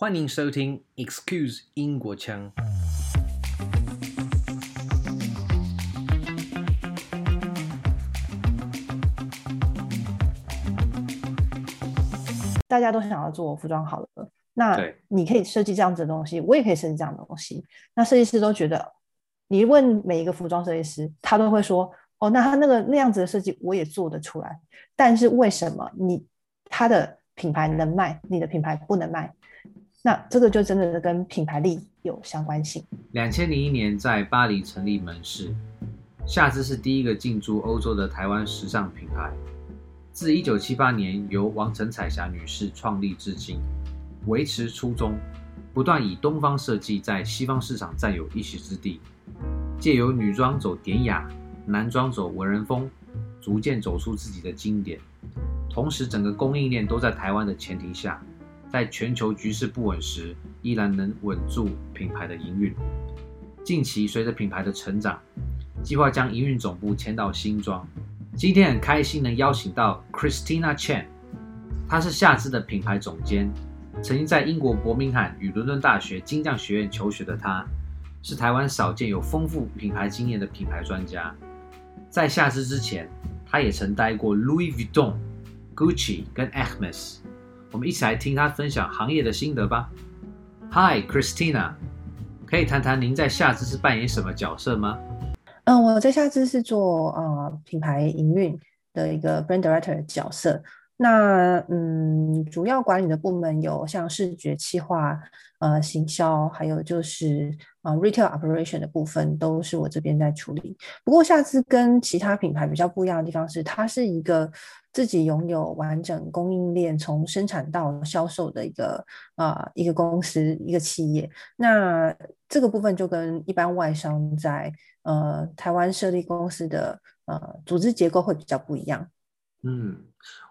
欢迎收听 Excuse 英国腔。大家都想要做服装好了，那你可以设计这样子的东西，我也可以设计这样的东西。那设计师都觉得，你问每一个服装设计师，他都会说：“哦，那他那个那样子的设计我也做得出来。”但是为什么你他的品牌能卖，你的品牌不能卖？那这个就真的是跟品牌力有相关性。两千零一年在巴黎成立门市，夏姿是第一个进驻欧洲的台湾时尚品牌。自一九七八年由王陈彩霞女士创立至今，维持初衷，不断以东方设计在西方市场占有一席之地，借由女装走典雅，男装走文人风，逐渐走出自己的经典。同时，整个供应链都在台湾的前提下，在全球局势不稳时，依然能稳住品牌的营运。近期随着品牌的成长，计划将营运总部迁到新庄。今天很开心能邀请到 Christina Chen，她是夏姿的品牌总监，曾经在英国伯明翰与伦敦大学金匠学院求学的她，是台湾少见有丰富品牌经验的品牌专家。在夏姿之前，她也曾待过 Louis Vuitton、Gucci 跟 Hermes。我们一起来听他分享行业的心得吧。Hi Christina，可以谈谈您在夏姿是扮演什么角色吗？嗯，我在夏姿是做呃品牌营运的一个 brand director 的角色。那嗯，主要管理的部门有像视觉企划、呃行销，还有就是啊、retail operation 的部分都是我这边在处理。不过夏姿跟其他品牌比较不一样的地方是，它是一个自己拥有完整供应链，从生产到销售的一个啊、呃、一个公司一个企业。那这个部分就跟一般外商在呃，台湾设立公司的呃组织结构会比较不一样。嗯，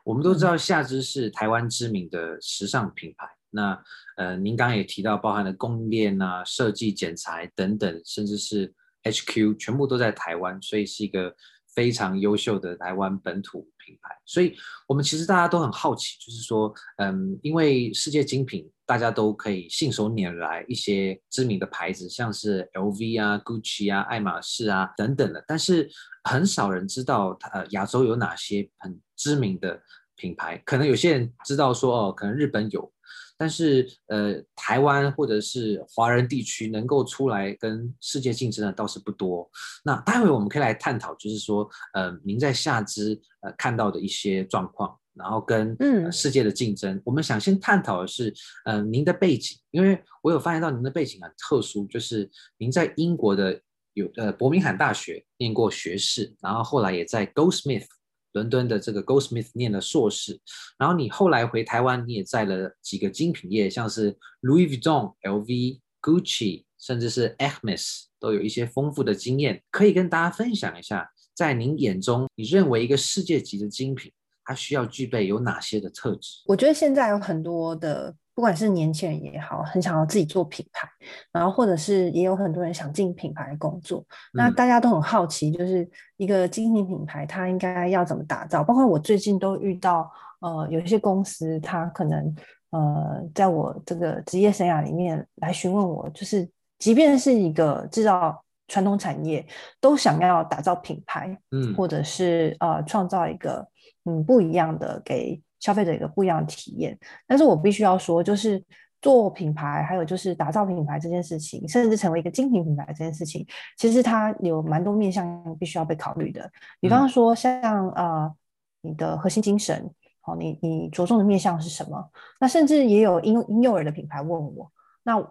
我们都知道夏姿是台湾知名的时尚品牌。嗯、那呃，您刚刚也提到，包含了供应链啊、设计、剪裁等等，甚至是 HQ 全部都在台湾，所以是一个非常优秀的台湾本土品牌。所以我们其实大家都很好奇，就是说，嗯，因为世界精品。大家都可以信手拈来一些知名的牌子，像是 LV 啊、Gucci 啊、爱马仕啊等等的，但是很少人知道，呃，亚洲有哪些很知名的品牌。可能有些人知道说，哦，可能日本有，但是呃，台湾或者是华人地区能够出来跟世界竞争的倒是不多。那待会我们可以来探讨，就是说，呃，您在下肢呃看到的一些状况。然后跟世界的竞争，嗯，我们想先探讨的是，呃，您的背景，因为我有发现到您的背景很特殊，就是您在英国的有呃伯明翰大学念过学士，然后后来也在 Goldsmith 伦敦的这个 Goldsmith 念了硕士，然后你后来回台湾，你也在了几个精品业，像是 Louis Vuitton、LV、Gucci，甚至是 e r m e s 都有一些丰富的经验，可以跟大家分享一下，在您眼中，你认为一个世界级的精品，它需要具备有哪些的特质？我觉得现在有很多的，不管是年轻人也好，很想要自己做品牌，然后或者是也有很多人想进品牌工作。嗯。那大家都很好奇，就是一个精品品牌，它应该要怎么打造？包括我最近都遇到，呃，有一些公司，它可能呃，在我这个职业生涯里面来询问我，就是即便是一个制造传统产业，都想要打造品牌，嗯，或者是呃，创造一个。嗯，不一样的给消费者一个不一样的体验。但是我必须要说，就是做品牌，还有就是打造品牌这件事情，甚至成为一个精品品牌这件事情，其实它有蛮多面向必须要被考虑的。比方说像，像、嗯、呃，你的核心精神，好、哦，你你着重的面向是什么？那甚至也有婴婴幼儿的品牌问我，那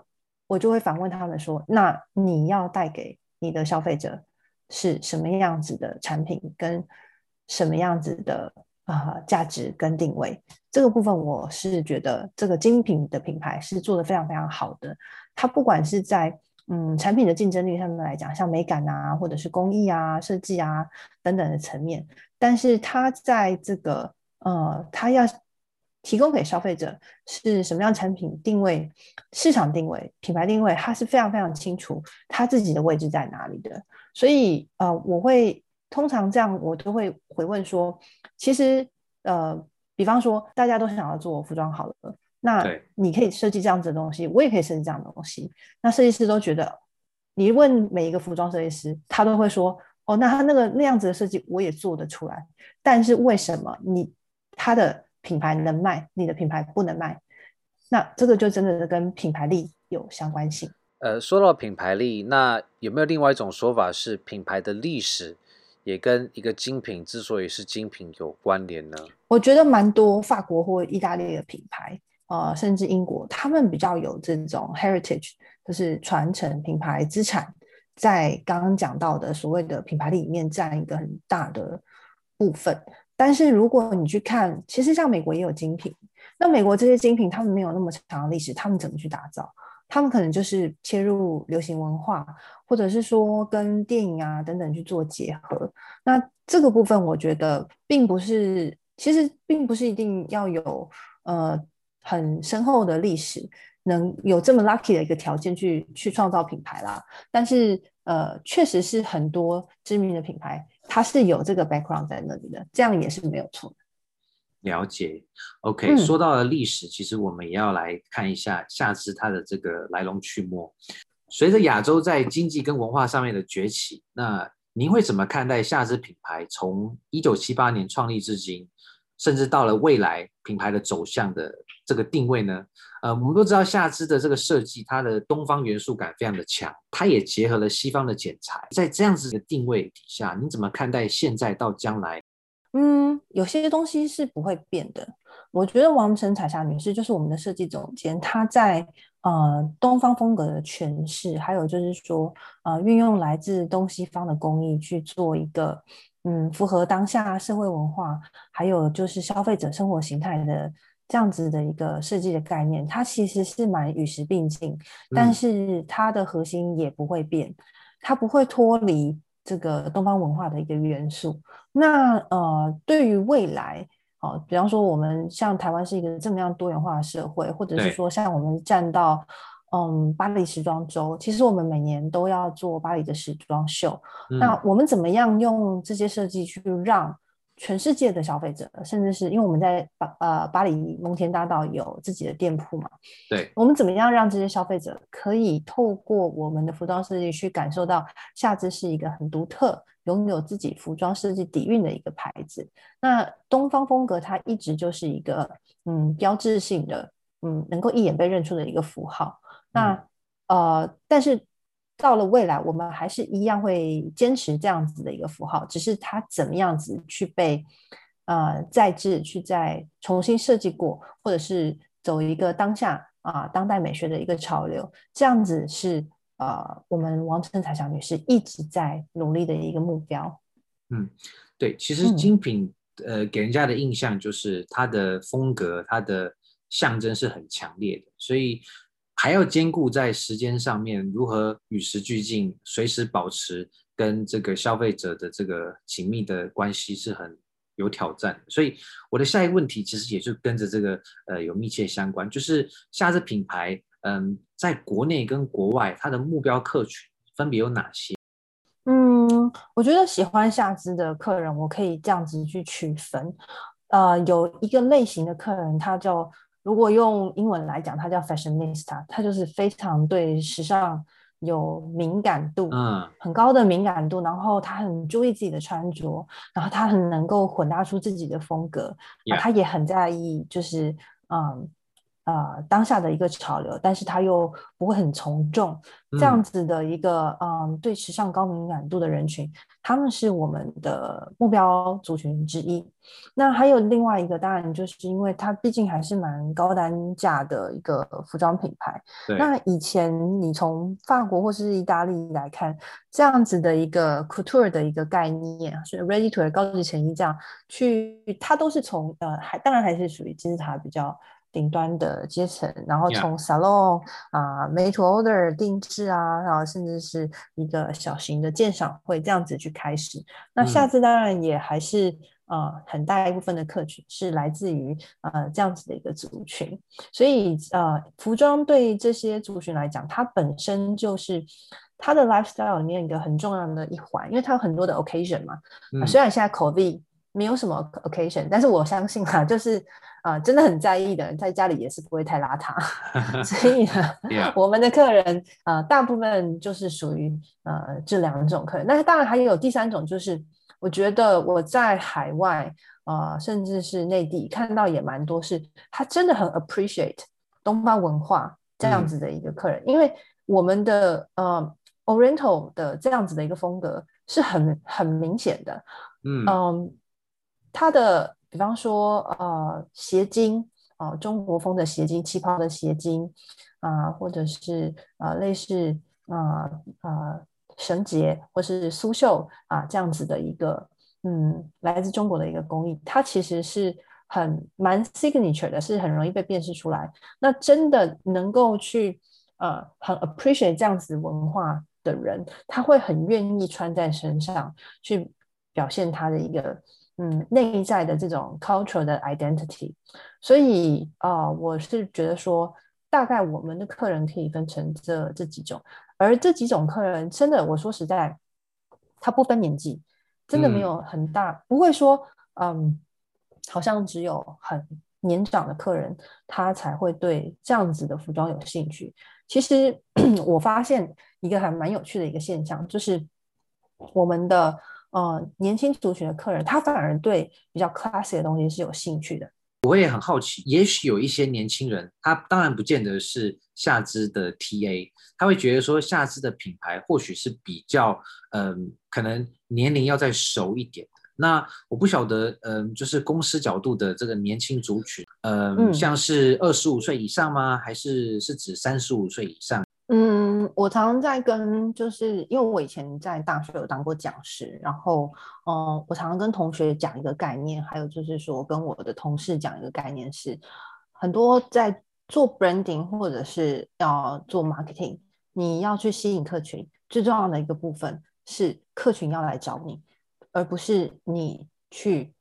我就会反问他们说，那你要带给你的消费者是什么样子的产品，跟什么样子的？啊、价值跟定位这个部分，我是觉得这个精品的品牌是做得非常非常好的。它不管是在嗯产品的竞争力上面来讲，像美感啊，或者是工艺啊、设计啊等等的层面，但是它在这个呃，它要提供给消费者是什么样产品定位、市场定位、品牌定位，它是非常非常清楚它自己的位置在哪里的。所以呃，我会。通常这样，我都会回问说，其实，呃，比方说，大家都想要做服装好了，那你可以设计这样子的东西，我也可以设计这样的东西。那设计师都觉得，你问每一个服装设计师，他都会说，哦，那他那个那样子的设计我也做得出来。但是为什么你他的品牌能卖，你的品牌不能卖？那这个就真的是跟品牌力有相关性。呃，说到品牌力，那有没有另外一种说法是品牌的历史也跟一个精品之所以是精品有关联呢？我觉得蛮多法国或意大利的品牌，呃，甚至英国，他们比较有这种 heritage，就是传承品牌资产，在刚刚讲到的所谓的品牌里面占一个很大的部分。但是如果你去看，其实像美国也有精品，那美国这些精品他们没有那么长的历史，他们怎么去打造？他们可能就是切入流行文化，或者是说跟电影啊等等去做结合。那这个部分，我觉得并不是，其实并不是一定要有呃很深厚的历史，能有这么 lucky 的一个条件去去创造品牌啦。但是呃，确实是很多知名的品牌，它是有这个 background 在那里的，这样也是没有错的。了解，OK，嗯，说到了历史，其实我们也要来看一下夏姿它的这个来龙去脉。随着亚洲在经济跟文化上面的崛起，那您会怎么看待夏姿品牌从一九七八年创立至今，甚至到了未来品牌的走向的这个定位呢？呃，我们都知道夏姿的这个设计，它的东方元素感非常的强，它也结合了西方的剪裁，在这样子的定位底下，你怎么看待现在到将来？嗯，有些东西是不会变的。我觉得王晨彩霞女士就是我们的设计总监，她在呃东方风格的诠释，还有就是说呃运用来自东西方的工艺去做一个嗯符合当下社会文化，还有就是消费者生活形态的这样子的一个设计的概念，它其实是蛮与时并进，但是它的核心也不会变，它不会脱离。这个东方文化的一个元素，那呃，对于未来，哦，比方说我们像台湾是一个这么样多元化的社会，或者是说像我们站到嗯巴黎时装周，其实我们每年都要做巴黎的时装秀，嗯，那我们怎么样用这些设计去让全世界的消费者，甚至是因为我们在巴呃巴黎蒙田大道有自己的店铺嘛，对，我们怎么样让这些消费者可以透过我们的服装设计去感受到夏姿是一个很独特、拥有自己服装设计底蕴的一个牌子？那东方风格它一直就是一个嗯标志性的，嗯能够一眼被认出的一个符号。那、嗯、呃，但是。到了未来，我们还是一样会坚持这样子的一个符号，只是它怎么样子去被呃再制，去再重新设计过，或者是走一个当下啊、呃、当代美学的一个潮流，这样子是呃我们王成才小女士一直在努力的一个目标。嗯，对，其实精品、嗯、呃给人家的印象就是它的风格，它的象征是很强烈的，所以。还要兼顾在时间上面如何与时俱进，随时保持跟这个消费者的这个紧密的关系是很有挑战。所以我的下一个问题其实也是跟着这个呃有密切相关，就是夏姿品牌嗯在国内跟国外它的目标客群分别有哪些？嗯，我觉得喜欢夏姿的客人，我可以这样子去区分，呃，有一个类型的客人，他叫。如果用英文来讲，它叫 fashionista，它就是非常对时尚有敏感度，嗯，很高的敏感度，然后他很注意自己的穿着，然后他很能够混搭出自己的风格，啊，他也很在意，就是嗯。呃，当下的一个潮流，但是它又不会很从众，这样子的一个嗯，嗯，对时尚高敏感度的人群，他们是我们的目标族群之一。那还有另外一个，当然就是因为它毕竟还是蛮高单价的一个服装品牌。那以前你从法国或是意大利来看，这样子的一个 couture 的一个概念，是 ready to wear 高级成衣这样去，它都是从呃，还当然还是属于金字塔比较。顶端的阶层，然后从 salon 啊、made to order 定制啊，然后甚至是一个小型的鉴赏会这样子去开始。那下次当然也还是啊、呃、很大一部分的客群是来自于呃这样子的一个族群，所以呃服装对这些族群来讲，它本身就是它的 lifestyle 里面一个很重要的一环，因为它有很多的 occasion 嘛。嗯、虽然现在 COVID 没有什么 occasion，但是我相信哈，就是。啊、呃，真的很在意的人，在家里也是不会太邋遢。所以呢 我们的客人呃，大部分就是属于呃这两种客人。那当然还有第三种，就是我觉得我在海外啊、呃，甚至是内地看到也蛮多，是他真的很 appreciate 东方文化这样子的一个客人，嗯、因为我们的呃 Oriental 的这样子的一个风格是很很明显的。嗯，嗯，他的比方说呃斜襟啊、呃，中国风的斜襟，旗袍的斜襟啊、呃，或者是呃类似啊呃绳结或是苏绣啊这样子的一个嗯来自中国的一个工艺，它其实是很蛮 signature 的，是很容易被辨识出来。那真的能够去呃很 appreciate 这样子文化的人，他会很愿意穿在身上去。表现他的一个嗯内在的这种 cultural 的 identity，所以啊、呃，我是觉得说，大概我们的客人可以分成这这几种，而这几种客人真的，我说实在，他不分年纪，真的没有很大，嗯、不会说嗯，好像只有很年长的客人他才会对这样子的服装有兴趣。其实 我发现一个还蛮有趣的一个现象，就是我们的。呃，年轻族群的客人，他反而对比较 classy 的东西是有兴趣的。我也很好奇，也许有一些年轻人，他当然不见得是夏姿的 TA，他会觉得说夏姿的品牌或许是比较，嗯、呃，可能年龄要再熟一点。那我不晓得，嗯、呃，就是公司角度的这个年轻族群，呃、嗯，像是二十五岁以上吗？还是是指三十五岁以上？嗯，我常常在跟，就是因为我以前在大学有当过讲师，然后，嗯，我常常跟同学讲一个概念，还有就是说跟我的同事讲一个概念是，很多在做 branding 或者是要做 marketing，你要去吸引客群，最重要的一个部分是客群要来找你，而不是你去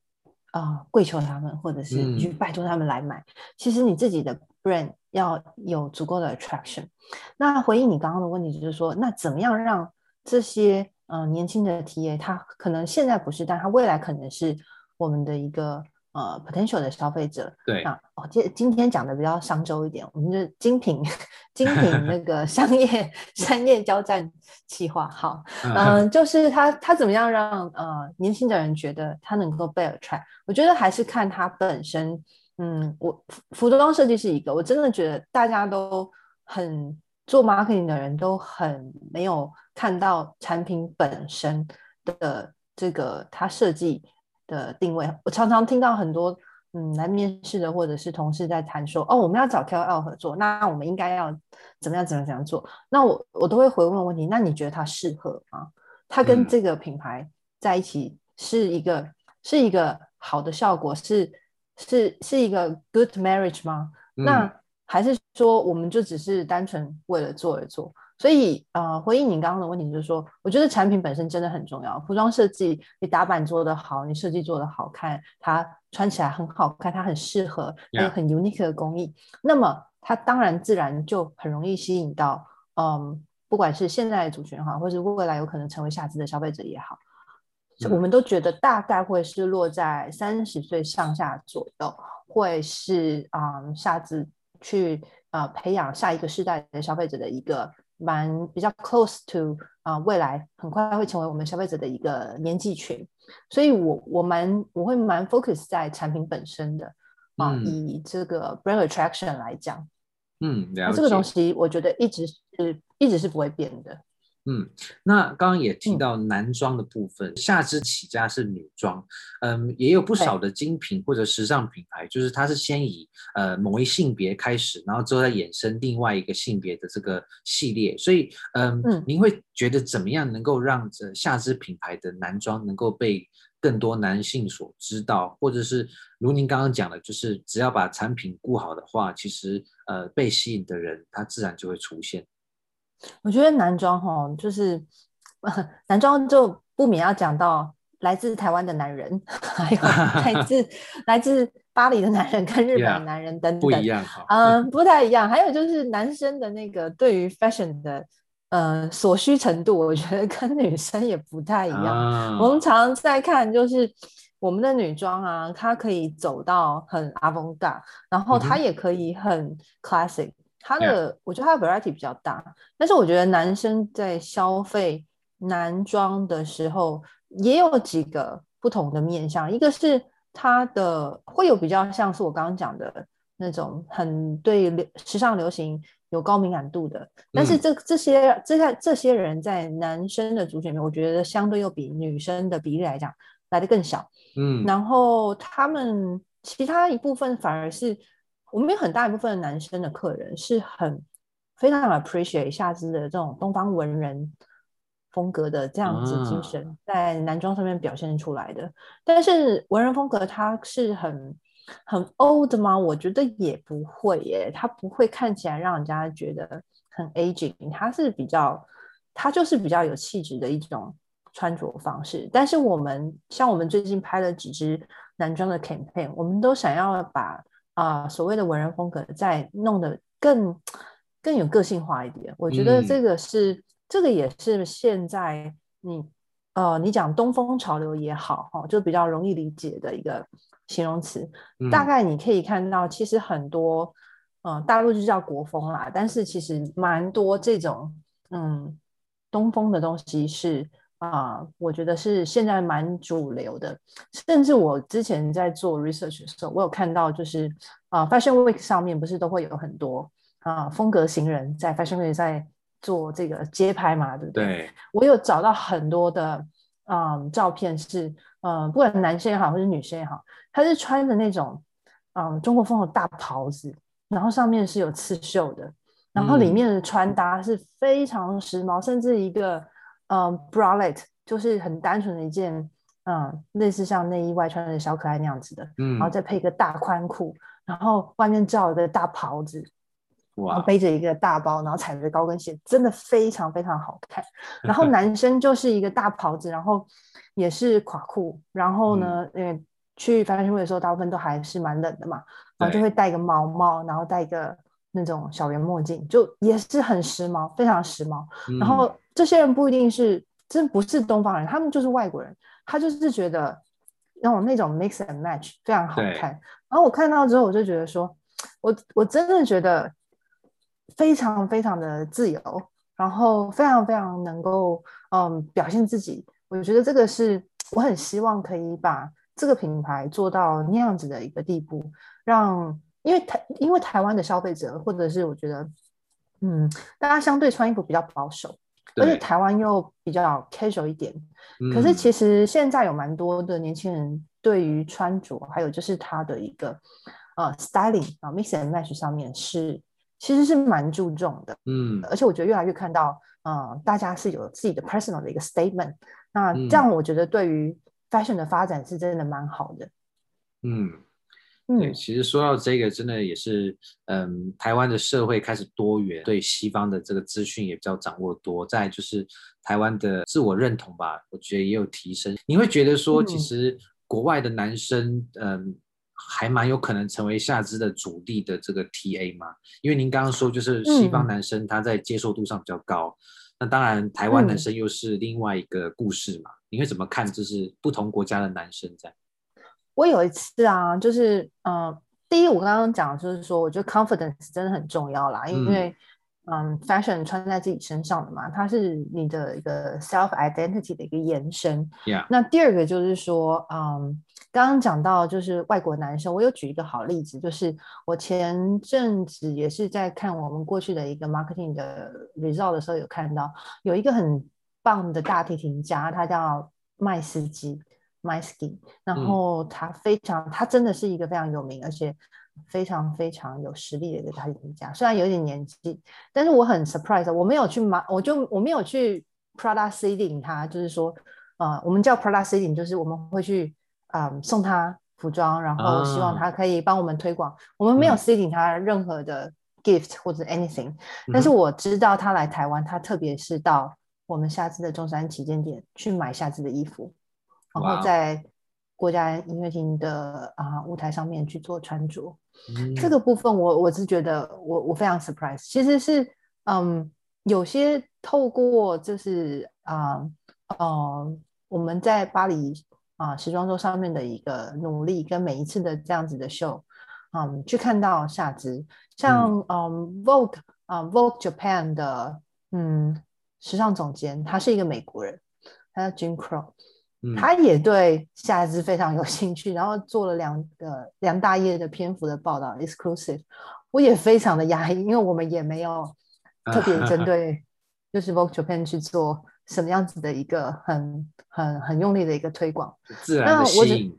啊、呃、跪求他们，或者是你去拜托他们来买。嗯、其实你自己的 brand。要有足够的 attraction。那回应你刚刚的问题，就是说，那怎么样让这些呃年轻的 TA，他可能现在不是，但他未来可能是我们的一个呃 potential 的消费者。对。那哦，今今天讲的比较商周一点，我们的精品精品那个 商业商业交战计划。好，嗯、呃，就是他他怎么样让呃年轻的人觉得他能够被 attract？我觉得还是看他本身。嗯，我服装设计是一个，我真的觉得大家都很做 marketing 的人都很没有看到产品本身的这个它设计的定位。我常常听到很多嗯来面试的或者是同事在谈说，哦，我们要找 KOL 合作，那我们应该要怎么样怎么样怎么样做？那我我都会回问问题，那你觉得它适合吗？它跟这个品牌在一起是一个、嗯、是一个好的效果是？是是一个 good marriage 吗？嗯、那还是说我们就只是单纯为了做而做？所以呃，回应你刚刚的问题，就是说，我觉得产品本身真的很重要。服装设计，你打版做得好，你设计做得好看，它穿起来很好看，它很适合，有很 unique 的工艺，那么它当然自然就很容易吸引到，嗯，不管是现在的族群也好，或是未来有可能成为下次的消费者也好。我们都觉得大概会是落在三十岁上下左右，会是啊、嗯，夏姿去啊、呃、培养下一个世代的消费者的一个蛮比较 close to 啊、呃、未来很快会成为我们消费者的一个年纪群，所以我我蛮我会蛮 focus 在产品本身的啊，嗯、以这个 brand attraction 来讲，嗯。这个东西我觉得一直是一直是不会变的。嗯，那刚刚也提到男装的部分，嗯、夏姿起家是女装，嗯，也有不少的精品或者时尚品牌，就是它是先以呃某一性别开始，然后之后再衍生另外一个性别的这个系列，所以嗯，嗯您会觉得怎么样能够让这夏姿品牌的男装能够被更多男性所知道，或者是如您刚刚讲的，就是只要把产品顾好的话，其实呃被吸引的人他自然就会出现。我觉得男装哈，就是 男装就不免要讲到来自台湾的男人，还有 来自来自巴黎的男人跟日本的男人等等，不一样嗯，不太一样。还有就是男生的那个对于 fashion 的呃所需程度，我觉得跟女生也不太一样。我们常常在看，就是我们的女装啊，它可以走到很 avant-garde，然后它也可以很 classic，它的、嗯、我觉得它的 variety 比较大。但是我觉得男生在消费男装的时候，也有几个不同的面向，一个是他的会有比较像是我刚刚讲的那种很对流时尚流行有高敏感度的，但是这这些这些这些人在男生的族群里面，我觉得相对又比女生的比例来讲来的更小。嗯，然后他们其他一部分反而是我们有很大一部分的男生的客人是很非常 appreciate 夏姿的这种东方文人风格的这样子精神在男装上面表现出来的。但是文人风格它是很很 old 吗？我觉得也不会耶，它不会看起来让人家觉得很 aging，它是比较，它就是比较有气质的一种。穿着方式，但是我们像我们最近拍了几支男装的 campaign，我们都想要把啊、呃、所谓的文人风格再弄得更更有个性化一点。我觉得这个是、嗯、这个也是现在你呃你讲东风潮流也好哈，就比较容易理解的一个形容词。嗯、大概你可以看到，其实很多嗯、呃、大陆就叫国风啦，但是其实蛮多这种嗯东风的东西是。啊、uh，我觉得是现在蛮主流的，甚至我之前在做 research 的时候，我有看到就是啊、uh，Fashion Week 上面不是都会有很多啊、uh, 风格型人在 Fashion Week 在做这个街拍嘛，对不对？对。我有找到很多的嗯、um, 照片是，嗯，不管男生也好，或者女生也好，他是穿着那种嗯、um, 中国风的大袍子，然后上面是有刺绣的，然后里面的穿搭是非常时髦，嗯、甚至一个。嗯，bralette 就是很单纯的一件，嗯，类似像内衣外穿的小可爱那样子的，嗯，然后再配一个大宽裤，然后外面罩一个大袍子，哇，然后背着一个大包，然后踩着高跟鞋，真的非常非常好看。然后 男生就是一个大袍子，然后也是垮裤，然后呢，因、嗯、为去 Fashion Week 的时候，大部分都还是蛮冷的嘛，然后就会戴一个毛帽，然后戴一个那种小圆墨镜，就也是很时髦，非常时髦，嗯、然后。这些人不一定是，真不是东方人，他们就是外国人，他就是觉得那种那种 mix and match 非常好看。然后我看到之后，我就觉得说，我我真的觉得非常非常的自由，然后非常非常能够嗯表现自己。我觉得这个是我很希望可以把这个品牌做到那样子的一个地步，让因为台因为台湾的消费者或者是我觉得嗯大家相对穿衣服比较保守。而且台湾又比较 casual 一点，可是其实现在有蛮多的年轻人对于穿着，还有就是他的一个呃 styling 啊 mix and match 上面是其实是蛮注重的，嗯，而且我觉得越来越看到，呃，大家是有自己的 personal 的一个 statement，那这样我觉得对于 fashion 的发展是真的蛮好的，嗯。对，其实说到这个，真的也是，嗯，台湾的社会开始多元，对西方的这个资讯也比较掌握多。再就是台湾的自我认同吧，我觉得也有提升。你会觉得说，其实国外的男生，嗯，嗯还蛮有可能成为下肢的主力的这个 TA 吗？因为您刚刚说，就是西方男生他在接受度上比较高，嗯、那当然台湾男生又是另外一个故事嘛。你会怎么看？就是不同国家的男生在？我有一次啊，就是嗯、呃，第一我刚刚讲就是说，我觉得 confidence 真的很重要啦，因为嗯，嗯，fashion 穿在自己身上的嘛，它是你的一个 self identity 的一个延伸。那第二个就是说，嗯，刚刚讲到就是外国男生，我有举一个好例子，就是我前阵子也是在看我们过去的一个 marketing 的 result 的时候，有看到有一个很棒的大提琴家，他叫麦斯基。Maisky，然后他非常、嗯，他真的是一个非常有名，而且非常非常有实力的一个大提琴家。虽然有点年纪，但是我很 surprise，我没有去买，我就我没有去 Prada seeding 他，就是说，呃，我们叫 Prada seeding，就是我们会去啊、呃、送他服装，然后希望他可以帮我们推广。啊、我们没有 seeding 他任何的 gift 或者 anything，、嗯、但是我知道他来台湾，他特别是到我们下次的中山旗舰店去买下次的衣服。然后在国家音乐厅的啊、呃、舞台上面去做穿着，嗯、这个部分我我是觉得我我非常 surprise。其实是嗯，有些透过就是啊呃，呃我们在巴黎啊时装周上面的一个努力，跟每一次的这样子的秀，嗯，去看到夏姿，像嗯，嗯 Vogue 啊 Vogue Japan 的嗯时尚总监，他是一个美国人，他叫 Jim Crow，嗯，他也对夏姿非常有 兴趣，然后做了两个两大页的篇幅的报道，exclusive，我也非常的压抑，因为我们也没有特别针 对就是 Vogue Japan 去做。什么样子的一个很很很用力的一个推广，自然的吸引。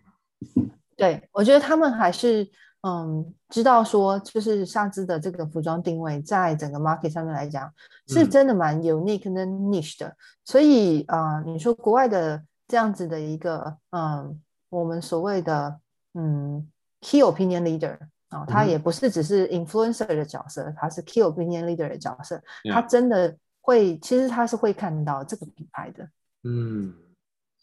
对，我觉得他们还是嗯知道说，就是夏姿的这个服装定位，在整个 market 上面来讲，是真的蛮 unique 跟 niche 的。嗯、所以啊、呃，你说国外的这样子的一个嗯，我们所谓的嗯 key opinion leader 啊、呃，他也不是只是 influencer 的角色，他是 key opinion leader 的角色，他真的。会，其实他是会看到这个品牌的，嗯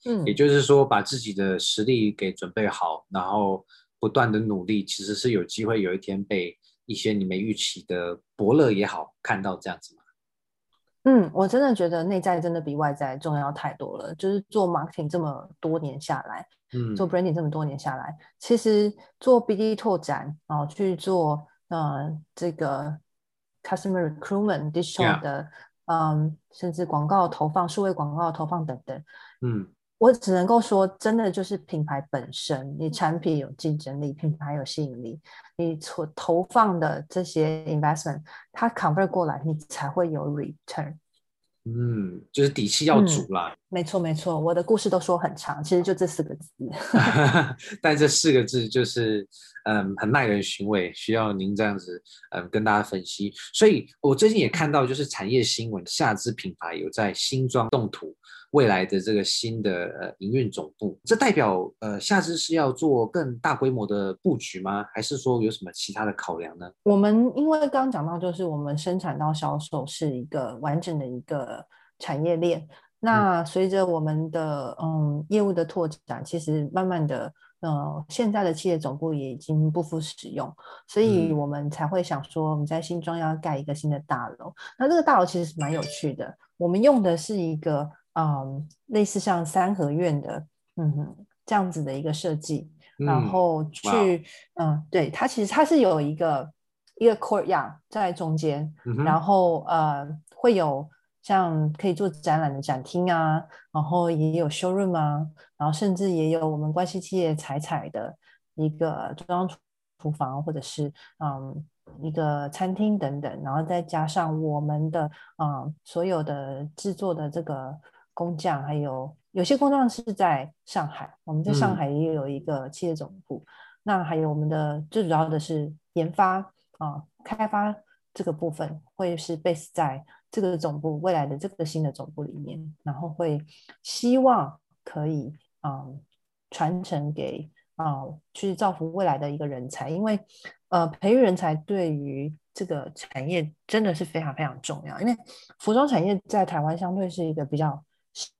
嗯，也就是说，把自己的实力给准备好，然后不断的努力，其实是有机会有一天被一些你没预期的伯乐也好看到这样子嘛。嗯，我真的觉得内在真的比外在重要太多了。就是做 marketing 这么多年下来，嗯，做 branding 这么多年下来，其实做 BD 拓展，然后去做呃这个 customer recruitment digital 的。嗯，甚至广告投放、数位广告投放等等，嗯，我只能够说，真的就是品牌本身，你产品有竞争力，品牌有吸引力，你所投放的这些 investment，它 convert 过来，你才会有 return。嗯，就是底气要足啦。嗯，没错没错，我的故事都说很长，其实就这四个字。但这四个字就是，嗯，很耐人寻味，需要您这样子，嗯，跟大家分析。所以我最近也看到，就是产业新闻，夏姿品牌有在新庄动土。未来的这个新的呃营运总部，这代表呃下次是要做更大规模的布局吗？还是说有什么其他的考量呢？我们因为刚刚讲到，就是我们生产到销售是一个完整的一个产业链。那随着我们的嗯业务的拓展，其实慢慢的呃现在的企业总部也已经不敷使用，所以我们才会想说我们在新庄要盖一个新的大楼。那这个大楼其实是蛮有趣的，我们用的是一个。嗯，类似像三合院的，嗯，这样子的一个设计，嗯、然后去，嗯，对，它其实它是有一个一个 courtyard 在中间，嗯、然后呃会有像可以做展览的展厅啊，然后也有 showroom 啊，然后甚至也有我们关系企业采采的一个中央厨房或者是嗯一个餐厅等等，然后再加上我们的嗯所有的制作的这个。工匠还有有些工匠是在上海，我们在上海也有一个企业总部。嗯、那还有我们的最主要的是研发啊，开发这个部分会是 base 在这个总部未来的这个新的总部里面，然后会希望可以啊传承给啊去造福未来的一个人才，因为呃培育人才对于这个产业真的是非常非常重要，因为服装产业在台湾相对是一个比较。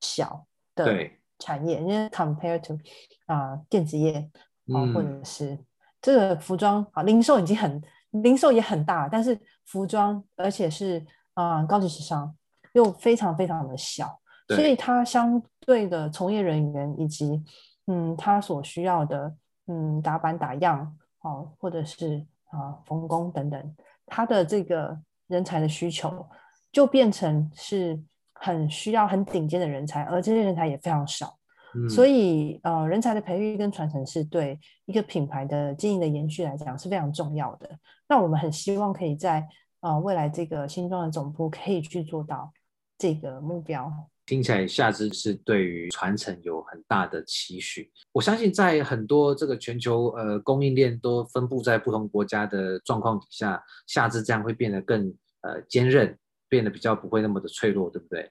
小的产业，因为 compare to 啊、呃、电子业啊、呃，或者是这个服装啊，零售已经很零售也很大，但是服装而且是啊、呃、高级时尚又非常非常的小，所以它相对的从业人员以及嗯他所需要的嗯打板打样哦、呃，或者是啊缝、呃、工等等，他的这个人才的需求就变成是。很需要很顶尖的人才，而这些人才也非常少，嗯、所以呃，人才的培育跟传承是对一个品牌的经营的延续来讲是非常重要的。那我们很希望可以在呃未来这个新庄的总部可以去做到这个目标。听起来夏姿是对于传承有很大的期许。我相信在很多这个全球呃供应链都分布在不同国家的状况底下，夏姿这样会变得更呃坚韧。变得比较不会那么的脆弱，对不对？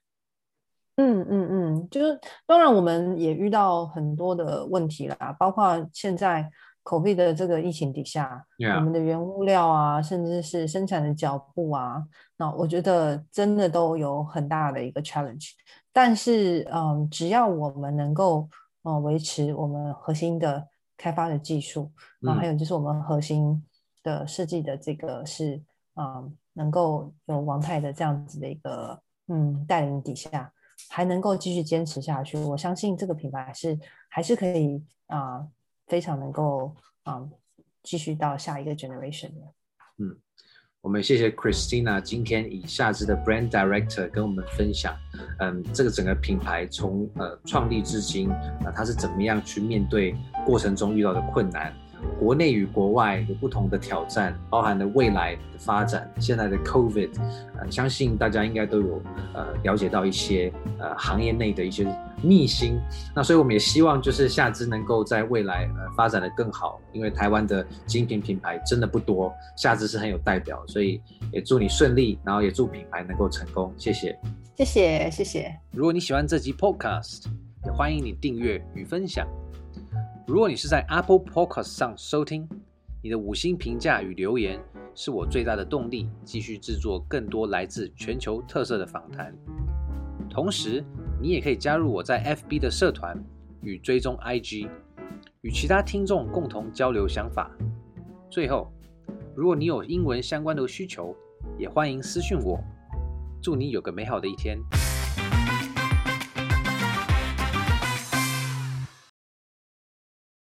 嗯嗯嗯，就是当然我们也遇到很多的问题啦，包括现在 COVID 的这个疫情底下.我们的原物料啊，甚至是生产的脚步啊，那我觉得真的都有很大的一个 challenge。但是，嗯，只要我们能够嗯维持我们核心的开发的技术，然后还有就是我们核心的设计的这个是嗯。能够有王太的这样子的一个嗯带领底下，还能够继续坚持下去，我相信这个品牌是还是可以啊、非常能够啊、继续到下一个 generation 的。嗯，我们谢谢 Christina 今天以夏姿的 Brand Director 跟我们分享，嗯，这个整个品牌从呃创立至今啊、呃，它是怎么样去面对过程中遇到的困难。国内与国外有不同的挑战，包含了未来的发展，现在的 COVID，呃，相信大家应该都有呃了解到一些呃行业内的一些秘辛。那所以我们也希望就是夏姿能够在未来呃发展得更好，因为台湾的精品品牌真的不多，夏姿是很有代表，所以也祝你顺利，然后也祝品牌能够成功。谢谢，谢谢，谢谢。如果你喜欢这集 Podcast，也欢迎你订阅与分享。如果你是在 Apple Podcast 上收听，你的五星评价与留言是我最大的动力，继续制作更多来自全球特色的访谈。同时，你也可以加入我在 FB 的社团与追踪 IG，与其他听众共同交流想法。最后，如果你有英文相关的需求，也欢迎私讯我。祝你有个美好的一天。